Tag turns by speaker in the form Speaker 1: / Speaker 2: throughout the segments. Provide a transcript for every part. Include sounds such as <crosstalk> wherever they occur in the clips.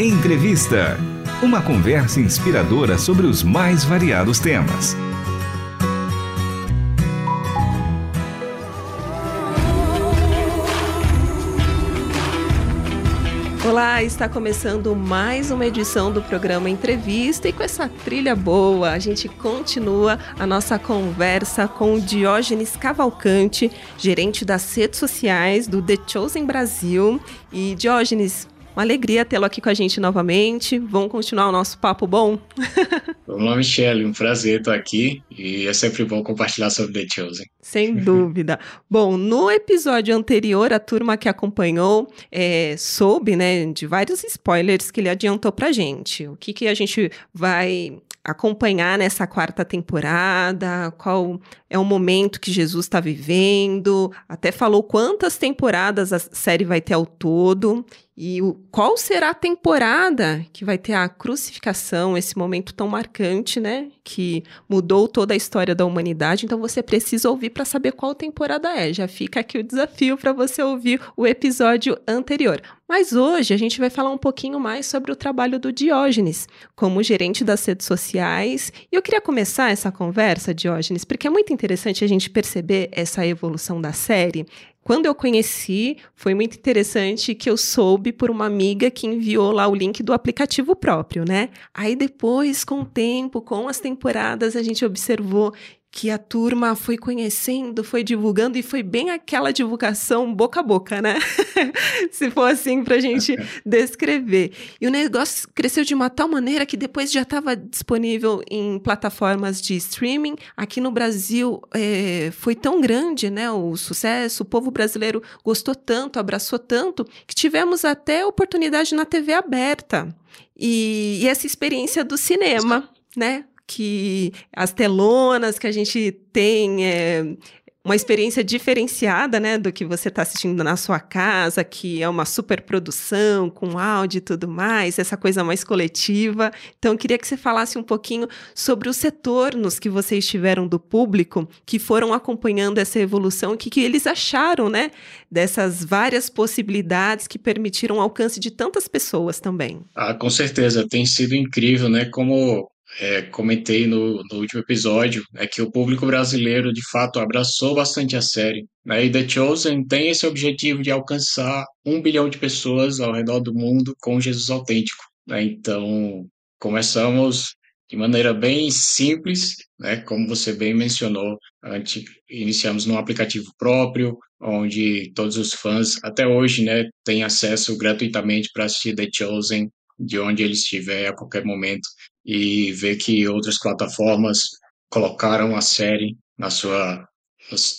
Speaker 1: Entrevista. Uma conversa inspiradora sobre os mais variados temas.
Speaker 2: Olá, está começando mais uma edição do programa Entrevista e com essa trilha boa a gente continua a nossa conversa com o Diógenes Cavalcante, gerente das redes sociais do The Chosen Brasil. E Diógenes, uma alegria tê-lo aqui com a gente novamente. Vamos continuar o nosso papo bom?
Speaker 3: Vamos lá, Michelle. Um prazer estar aqui e é sempre bom compartilhar sobre The Chosen.
Speaker 2: Sem <laughs> dúvida. bom, no episódio anterior, a turma que acompanhou é, soube né, de vários spoilers que ele adiantou pra gente. O que, que a gente vai acompanhar nessa quarta temporada, qual é o momento que Jesus está vivendo, até falou quantas temporadas a série vai ter ao todo e o, qual será a temporada que vai ter a crucificação, esse momento tão marcante, né, que mudou toda a história da humanidade. Então você precisa ouvir para saber qual temporada é. Já fica aqui o desafio para você ouvir o episódio anterior. Mas hoje a gente vai falar um pouquinho mais sobre o trabalho do Diógenes como gerente das redes sociais. E eu queria começar essa conversa, Diógenes, porque é muito interessante a gente perceber essa evolução da série. Quando eu conheci, foi muito interessante que eu soube por uma amiga que enviou lá o link do aplicativo próprio, né? Aí depois, com o tempo, com as temporadas, a gente observou que a turma foi conhecendo, foi divulgando e foi bem aquela divulgação boca a boca, né? <laughs> Se for assim para a gente <laughs> descrever. E o negócio cresceu de uma tal maneira que depois já estava disponível em plataformas de streaming. Aqui no Brasil é, foi tão grande, né? O sucesso, o povo brasileiro gostou tanto, abraçou tanto, que tivemos até oportunidade na TV aberta. E, e essa experiência do cinema, né? Que as telonas que a gente tem é, uma experiência diferenciada, né, do que você está assistindo na sua casa, que é uma super produção com áudio e tudo mais, essa coisa mais coletiva. Então, eu queria que você falasse um pouquinho sobre os retornos que vocês tiveram do público, que foram acompanhando essa evolução, o que, que eles acharam, né, dessas várias possibilidades que permitiram o alcance de tantas pessoas também.
Speaker 3: Ah, com certeza, tem sido incrível, né, como é, comentei no, no, último episódio, é que o público brasileiro de fato abraçou bastante a série. Né? E The Chosen tem esse objetivo de alcançar um bilhão de pessoas ao redor do mundo com Jesus autêntico. Né? Então, começamos de maneira bem simples, né? como você bem mencionou, antes, iniciamos num aplicativo próprio, onde todos os fãs, até hoje, né, têm acesso gratuitamente para assistir The Chosen de onde ele estiver a qualquer momento e ver que outras plataformas colocaram a série na sua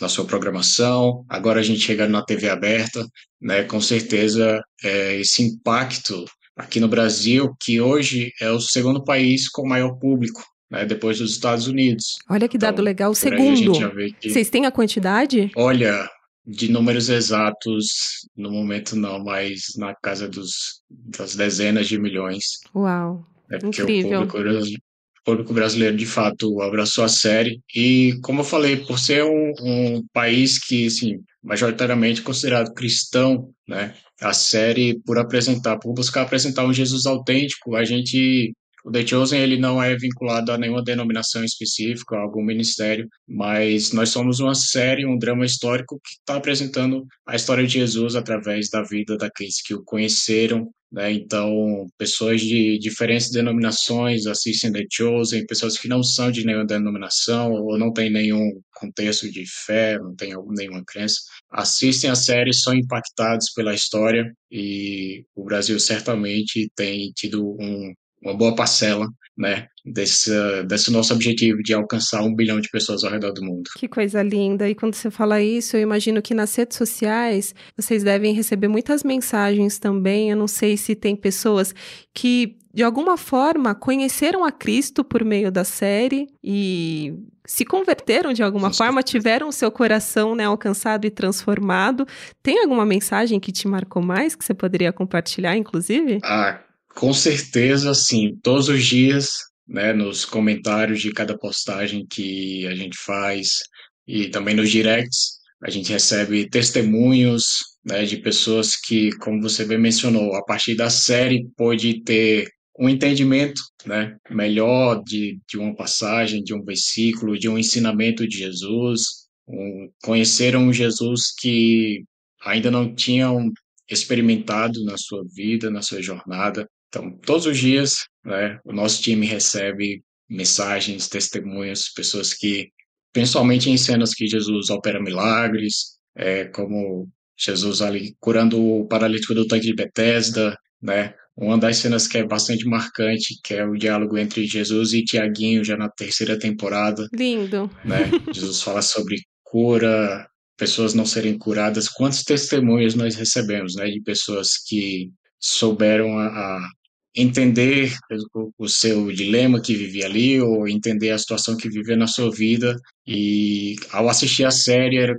Speaker 3: na sua programação. Agora a gente chega na TV aberta, né? Com certeza é, esse impacto aqui no Brasil, que hoje é o segundo país com maior público, né, depois dos Estados Unidos.
Speaker 2: Olha que dado então, legal. O segundo. Que... Vocês têm a quantidade?
Speaker 3: Olha, de números exatos, no momento não, mas na casa dos, das dezenas de milhões.
Speaker 2: Uau, é incrível.
Speaker 3: O público, o público, brasileiro, de fato, abraçou a série. E, como eu falei, por ser um, um país que, assim, majoritariamente considerado cristão, né, a série, por apresentar, por buscar apresentar um Jesus autêntico, a gente o The Chosen ele não é vinculado a nenhuma denominação específica, a algum ministério, mas nós somos uma série, um drama histórico que está apresentando a história de Jesus através da vida daqueles que o conheceram, né? Então, pessoas de diferentes denominações assistem The Chosen, pessoas que não são de nenhuma denominação ou não têm nenhum contexto de fé, não têm nenhuma crença, assistem a série, são impactados pela história e o Brasil certamente tem tido um uma boa parcela né, desse, desse nosso objetivo de alcançar um bilhão de pessoas ao redor do mundo.
Speaker 2: Que coisa linda! E quando você fala isso, eu imagino que nas redes sociais vocês devem receber muitas mensagens também. Eu não sei se tem pessoas que, de alguma forma, conheceram a Cristo por meio da série e se converteram de alguma forma, tiveram o seu coração né, alcançado e transformado. Tem alguma mensagem que te marcou mais que você poderia compartilhar, inclusive?
Speaker 3: Ah, com certeza, sim, todos os dias, né, nos comentários de cada postagem que a gente faz e também nos directs, a gente recebe testemunhos, né, de pessoas que, como você bem mencionou, a partir da série pôde ter um entendimento né, melhor de, de uma passagem, de um versículo, de um ensinamento de Jesus, um, conheceram um Jesus que ainda não tinham experimentado na sua vida, na sua jornada. Então, todos os dias, né, o nosso time recebe mensagens, testemunhos, pessoas que, principalmente em cenas que Jesus opera milagres, é, como Jesus ali curando o paralítico do tanque de Bethesda, né? Uma das cenas que é bastante marcante, que é o diálogo entre Jesus e Tiaguinho, já na terceira temporada.
Speaker 2: Lindo.
Speaker 3: Né? Jesus fala sobre cura, pessoas não serem curadas. Quantos testemunhos nós recebemos, né? De pessoas que souberam a, a entender o, o, seu dilema que vivia ali, ou entender a situação que vivia na sua vida. E ao assistir a série, era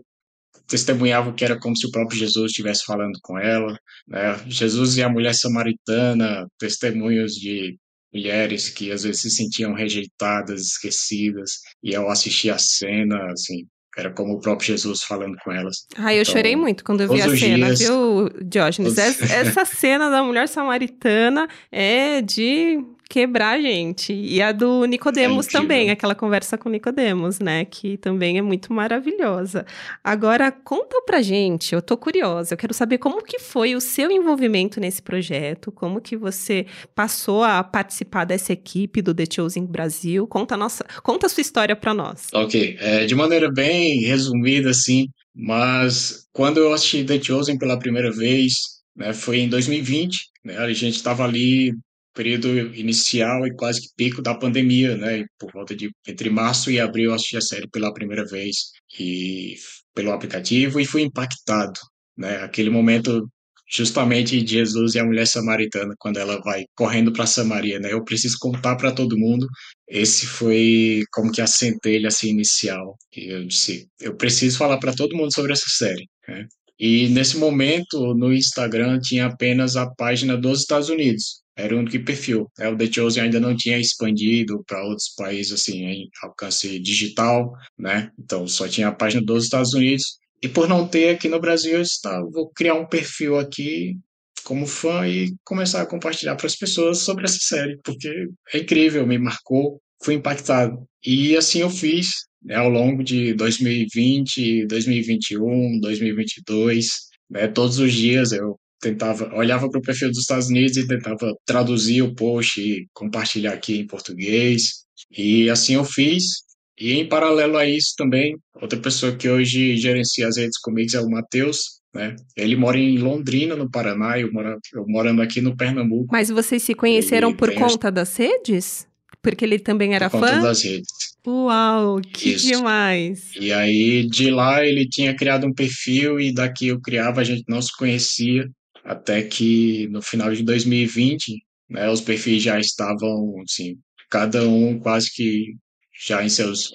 Speaker 3: testemunhavam que era como se o próprio Jesus estivesse falando com ela. Né? Jesus e a mulher samaritana, testemunhos de mulheres que às vezes se sentiam rejeitadas, esquecidas, e ao assistir a cena, assim, era como o próprio Jesus falando com elas.
Speaker 2: Ah, eu então, chorei muito quando eu vi a cena, dias, viu, Diógenes? Todos... Essa cena da mulher samaritana é de quebrar a gente. E a do Nicodemos também, aquela conversa com Nicodemos, né? Que também é muito maravilhosa. Agora, conta pra gente, eu tô curiosa, eu quero saber como que foi o seu envolvimento nesse projeto, como que você passou a participar dessa equipe do The Chosen Brasil. Conta a, nossa, conta a sua história para nós.
Speaker 3: Ok, é, de maneira bem resumida, assim, mas quando eu assisti The Chosen pela primeira vez, né, foi em 2020, né, a gente estava ali período inicial e quase que pico da pandemia, né? Por volta de entre março e abril eu assisti a série pela primeira vez e pelo aplicativo e fui impactado, né? Aquele momento justamente de Jesus e a mulher samaritana quando ela vai correndo para Samaria, né? Eu preciso contar para todo mundo. Esse foi como que a centelha assim inicial. E eu disse, eu preciso falar para todo mundo sobre essa série, né? E nesse momento no Instagram tinha apenas a página dos Estados Unidos era o único perfil. É, o The Chosen ainda não tinha expandido para outros países assim em alcance digital, né? Então só tinha a página dos Estados Unidos. E por não ter aqui no Brasil, eu está, vou criar um perfil aqui como fã e começar a compartilhar para as pessoas sobre essa série, porque é incrível, me marcou, fui impactado. E assim eu fiz né, ao longo de 2020, 2021, 2022. Né, todos os dias eu tentava, olhava para o perfil dos Estados Unidos e tentava traduzir o post e compartilhar aqui em português. E assim eu fiz. E em paralelo a isso também, outra pessoa que hoje gerencia as redes comigo é o Matheus, né? Ele mora em Londrina, no Paraná, eu, moro, eu morando aqui no Pernambuco.
Speaker 2: Mas vocês se conheceram por conta das redes? Porque ele também era
Speaker 3: por
Speaker 2: fã? Por
Speaker 3: conta das redes.
Speaker 2: Uau, que Isso. demais!
Speaker 3: E aí, de lá, ele tinha criado um perfil e daqui eu criava, a gente não se conhecia até que no final de 2020, né, os perfis já estavam, assim, cada um quase que já em seus,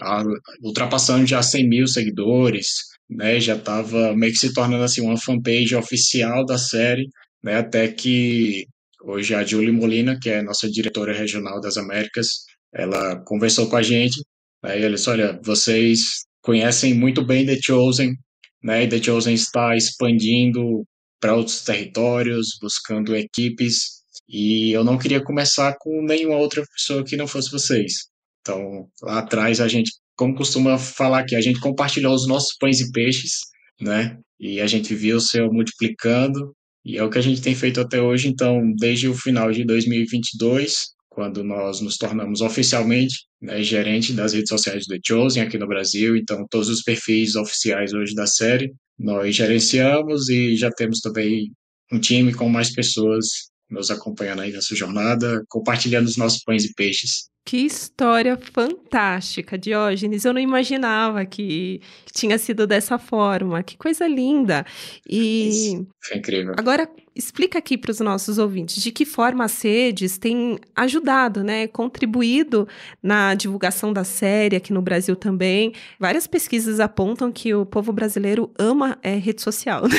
Speaker 3: ultrapassando já 100 mil seguidores, né, já estava meio que se tornando, assim, uma fanpage oficial da série, né, até que hoje a Julie Molina, que é nossa diretora regional das Américas, ela conversou com a gente, né, e ela disse, olha, vocês conhecem muito bem The Chosen, né, The Chosen está expandindo para outros territórios, buscando equipes, e eu não queria começar com nenhuma outra pessoa que não fosse vocês. Então, lá atrás a gente, como costuma falar que a gente compartilhou os nossos pães e peixes, né? E a gente viu o seu multiplicando, e é o que a gente tem feito até hoje. Então, desde o final de 2022, quando nós nos tornamos oficialmente né, gerente das redes sociais do The Chosen aqui no Brasil. Então, todos os perfis oficiais hoje da série nós gerenciamos e já temos também um time com mais pessoas nos acompanhando aí nessa jornada, compartilhando os nossos pães e peixes.
Speaker 2: Que história fantástica, Diógenes. Eu não imaginava que tinha sido dessa forma. Que coisa linda. E
Speaker 3: Isso, foi incrível.
Speaker 2: Agora explica aqui para os nossos ouvintes de que forma as redes têm ajudado, né, contribuído na divulgação da série aqui no Brasil também. Várias pesquisas apontam que o povo brasileiro ama é, rede social. <laughs>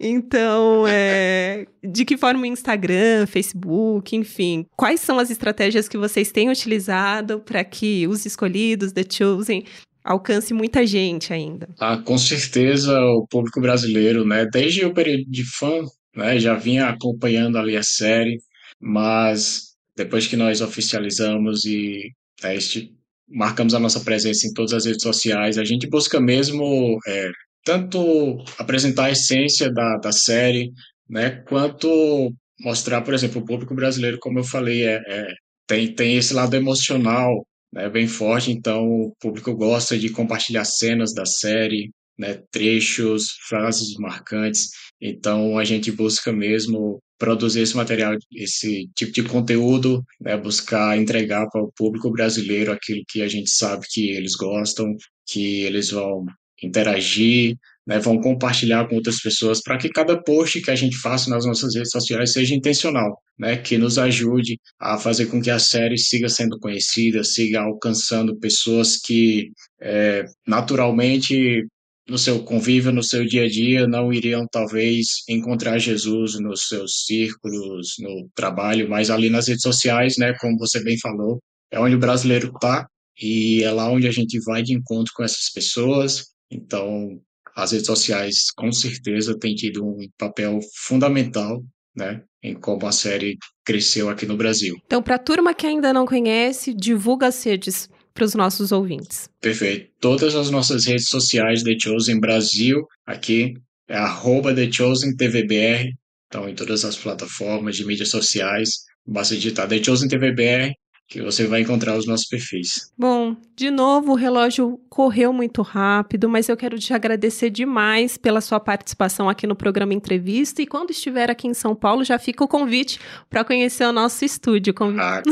Speaker 2: Então, é, de que forma o Instagram, Facebook, enfim, quais são as estratégias que vocês têm utilizado para que os escolhidos, The Chosen, alcance muita gente ainda.
Speaker 3: Ah, com certeza o público brasileiro, né, desde o período de fã, né, já vinha acompanhando ali a série, mas depois que nós oficializamos e né, este, marcamos a nossa presença em todas as redes sociais, a gente busca mesmo é, tanto apresentar a essência da, da série, né, quanto mostrar, por exemplo, o público brasileiro, como eu falei, é, é tem, tem esse lado emocional né, bem forte, então o público gosta de compartilhar cenas da série, né, trechos, frases marcantes, então a gente busca mesmo produzir esse material, esse tipo de conteúdo, né, buscar entregar para o público brasileiro aquilo que a gente sabe que eles gostam, que eles vão interagir, né, vão compartilhar com outras pessoas para que cada post que a gente faça nas nossas redes sociais seja intencional, né, que nos ajude a fazer com que a série siga sendo conhecida, siga alcançando pessoas que é, naturalmente no seu convívio, no seu dia a dia, não iriam talvez encontrar Jesus nos seus círculos, no trabalho, mas ali nas redes sociais, né, como você bem falou, é onde o brasileiro está e é lá onde a gente vai de encontro com essas pessoas. Então, as redes sociais com certeza têm tido um papel fundamental, né, em como a série cresceu aqui no Brasil.
Speaker 2: Então, para a turma que ainda não conhece, divulga as redes para os nossos ouvintes.
Speaker 3: Perfeito. Todas as nossas redes sociais The Chosen Brasil, aqui é arroba The Chosen TVBR, então em todas as plataformas de mídias sociais, basta digitar The Chosen TVBR que você vai encontrar os nossos perfis.
Speaker 2: Bom, de novo, o relógio correu muito rápido, mas eu quero te agradecer demais pela sua participação aqui no programa Entrevista. E quando estiver aqui em São Paulo, já fica o convite para conhecer o nosso estúdio.
Speaker 3: Ah,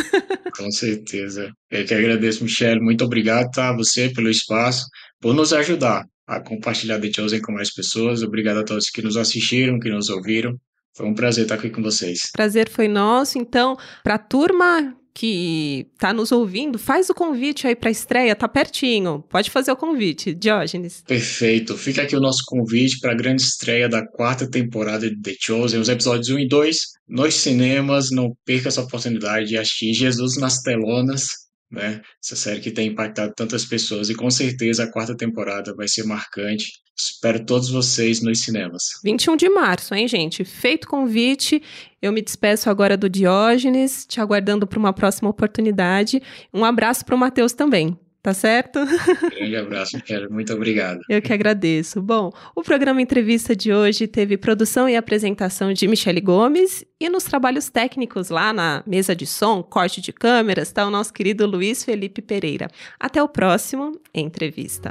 Speaker 3: com certeza. Eu que agradeço, Michelle. Muito obrigado, tá? Você pelo espaço, por nos ajudar a compartilhar The Chosen com mais pessoas. Obrigado a todos que nos assistiram, que nos ouviram. Foi um prazer estar aqui com vocês.
Speaker 2: Prazer foi nosso. Então, para a turma que está nos ouvindo, faz o convite aí para a estreia, tá pertinho. Pode fazer o convite, Diógenes.
Speaker 3: Perfeito. Fica aqui o nosso convite para a grande estreia da quarta temporada de The Chosen, os episódios 1 e 2 nos cinemas. Não perca essa oportunidade de assistir Jesus nas telonas né? Essa série que tem impactado tantas pessoas e com certeza a quarta temporada vai ser marcante. Espero todos vocês nos cinemas.
Speaker 2: 21 de março, hein, gente? Feito convite, eu me despeço agora do Diógenes, te aguardando para uma próxima oportunidade. Um abraço para o Matheus também. Tá certo? <laughs>
Speaker 3: Grande abraço, Michele. Muito obrigado.
Speaker 2: Eu que agradeço. Bom, o programa Entrevista de hoje teve produção e apresentação de Michele Gomes e nos trabalhos técnicos lá na mesa de som, corte de câmeras, está o nosso querido Luiz Felipe Pereira. Até o próximo Entrevista.